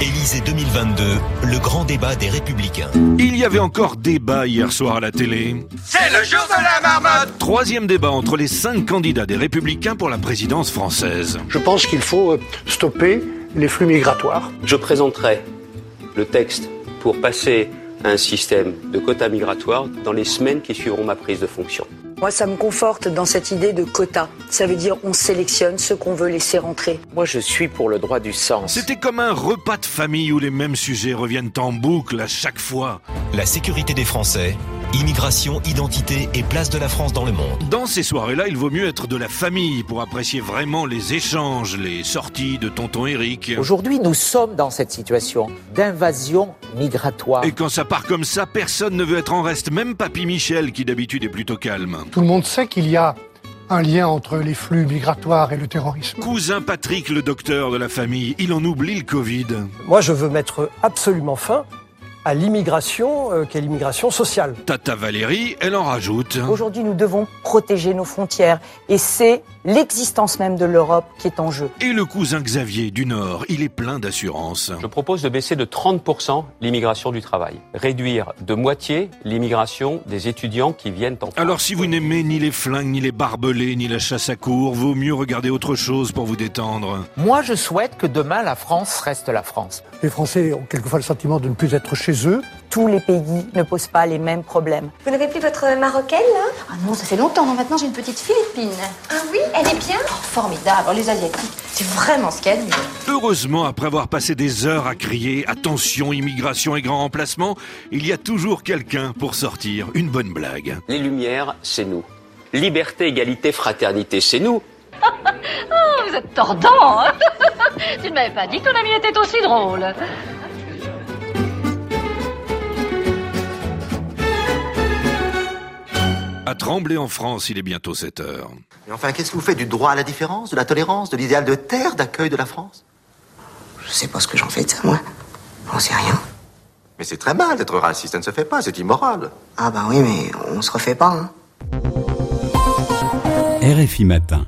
Élysée 2022, le grand débat des Républicains. Il y avait encore débat hier soir à la télé. C'est le jour de la marmotte Troisième débat entre les cinq candidats des Républicains pour la présidence française. Je pense qu'il faut euh, stopper les flux migratoires. Je présenterai le texte pour passer à un système de quotas migratoires dans les semaines qui suivront ma prise de fonction. Moi, ça me conforte dans cette idée de quota. Ça veut dire on sélectionne ceux qu'on veut laisser rentrer. Moi, je suis pour le droit du sens. C'était comme un repas de famille où les mêmes sujets reviennent en boucle à chaque fois. La sécurité des Français, immigration, identité et place de la France dans le monde. Dans ces soirées-là, il vaut mieux être de la famille pour apprécier vraiment les échanges, les sorties de tonton Eric. Aujourd'hui, nous sommes dans cette situation d'invasion migratoire. Et quand ça part comme ça, personne ne veut être en reste, même Papy Michel qui d'habitude est plutôt calme. Tout le monde sait qu'il y a un lien entre les flux migratoires et le terrorisme. Cousin Patrick, le docteur de la famille, il en oublie le Covid. Moi, je veux mettre absolument fin à l'immigration, euh, qui est l'immigration sociale. Tata Valérie, elle en rajoute. Aujourd'hui, nous devons protéger nos frontières. Et c'est l'existence même de l'Europe qui est en jeu. Et le cousin Xavier du Nord, il est plein d'assurance. Je propose de baisser de 30% l'immigration du travail, réduire de moitié l'immigration des étudiants qui viennent en France. Alors si vous n'aimez ni les flingues, ni les barbelés, ni la chasse à cour, vaut mieux regarder autre chose pour vous détendre. Moi, je souhaite que demain, la France reste la France. Les Français ont quelquefois le sentiment de ne plus être chez eux. Tous les pays ne posent pas les mêmes problèmes. Vous n'avez plus votre marocaine, là? Ah non, ça fait longtemps. Maintenant, j'ai une petite philippine. Ah oui? Elle est bien Oh, formidable. Les Asiatiques, c'est vraiment ce de mieux. Heureusement, après avoir passé des heures à crier attention, immigration et grand remplacement, il y a toujours quelqu'un pour sortir une bonne blague. Les Lumières, c'est nous. Liberté, égalité, fraternité, c'est nous. Oh, vous êtes tordant, hein Tu ne m'avais pas dit que ton ami était aussi drôle. Trembler en France, il est bientôt 7 heures. Mais enfin, qu'est-ce que vous faites du droit à la différence, de la tolérance, de l'idéal de terre d'accueil de la France? Je sais pas ce que j'en fais de ça, moi. J'en sais rien. Mais c'est très mal d'être raciste, ça ne se fait pas, c'est immoral. Ah bah oui, mais on se refait pas, hein. RFI Matin.